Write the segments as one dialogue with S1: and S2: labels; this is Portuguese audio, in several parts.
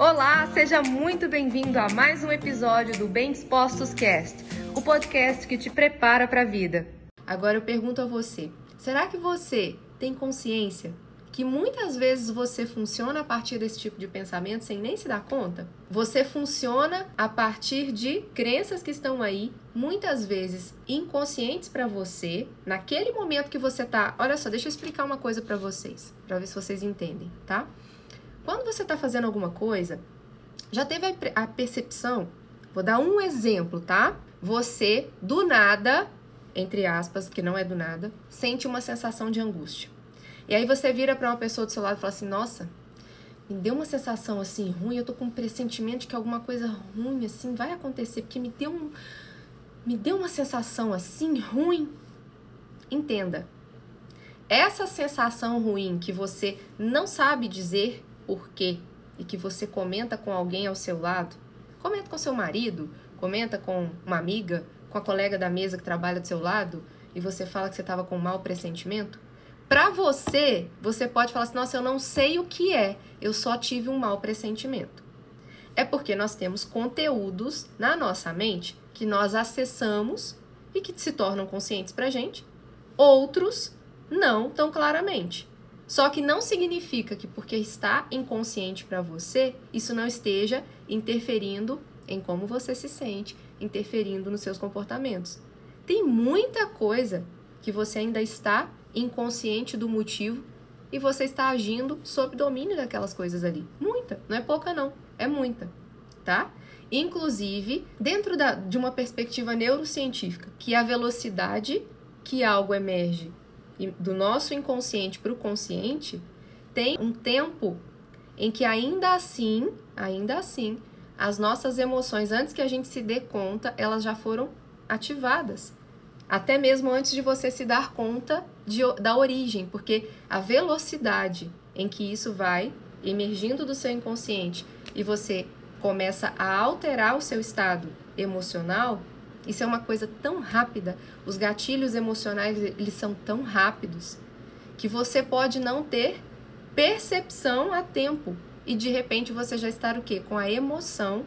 S1: Olá, seja muito bem-vindo a mais um episódio do Bem Dispostos Cast, o podcast que te prepara para a vida. Agora eu pergunto a você: será que você tem consciência que muitas vezes você funciona a partir desse tipo de pensamento sem nem se dar conta? Você funciona a partir de crenças que estão aí, muitas vezes inconscientes para você, naquele momento que você tá. Olha só, deixa eu explicar uma coisa para vocês, para ver se vocês entendem, tá? Quando você está fazendo alguma coisa, já teve a percepção? Vou dar um exemplo, tá? Você, do nada, entre aspas, que não é do nada, sente uma sensação de angústia. E aí você vira para uma pessoa do seu lado e fala assim: Nossa, me deu uma sensação assim ruim, eu tô com um pressentimento que alguma coisa ruim assim vai acontecer, porque me deu um. Me deu uma sensação assim ruim. Entenda. Essa sensação ruim que você não sabe dizer por quê e que você comenta com alguém ao seu lado, comenta com seu marido, comenta com uma amiga, com a colega da mesa que trabalha do seu lado e você fala que você estava com um mau pressentimento, para você, você pode falar assim: nossa, eu não sei o que é, eu só tive um mau pressentimento. É porque nós temos conteúdos na nossa mente que nós acessamos e que se tornam conscientes para gente, outros não tão claramente. Só que não significa que porque está inconsciente para você, isso não esteja interferindo em como você se sente, interferindo nos seus comportamentos. Tem muita coisa que você ainda está inconsciente do motivo e você está agindo sob domínio daquelas coisas ali. Muita, não é pouca não, é muita, tá? Inclusive, dentro da, de uma perspectiva neurocientífica, que a velocidade que algo emerge do nosso inconsciente para o consciente tem um tempo em que ainda assim, ainda assim, as nossas emoções, antes que a gente se dê conta, elas já foram ativadas. Até mesmo antes de você se dar conta de, da origem, porque a velocidade em que isso vai emergindo do seu inconsciente e você começa a alterar o seu estado emocional, isso é uma coisa tão rápida, os gatilhos emocionais eles são tão rápidos que você pode não ter percepção a tempo e de repente você já está o quê? Com a emoção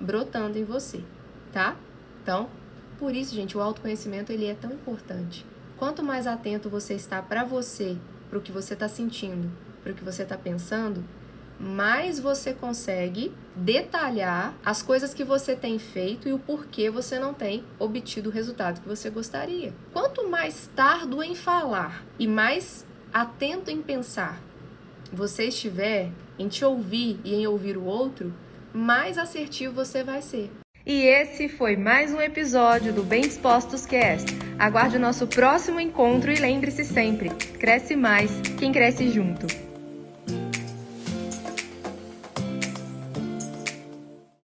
S1: brotando em você, tá? Então, por isso, gente, o autoconhecimento ele é tão importante. Quanto mais atento você está para você, para o que você está sentindo, para o que você está pensando, mais você consegue detalhar as coisas que você tem feito e o porquê você não tem obtido o resultado que você gostaria. Quanto mais tardo em falar e mais atento em pensar você estiver em te ouvir e em ouvir o outro, mais assertivo você vai ser. E esse foi mais um episódio do Bem Dispostos Cast. Aguarde o nosso próximo encontro e lembre-se sempre: cresce mais quem cresce junto.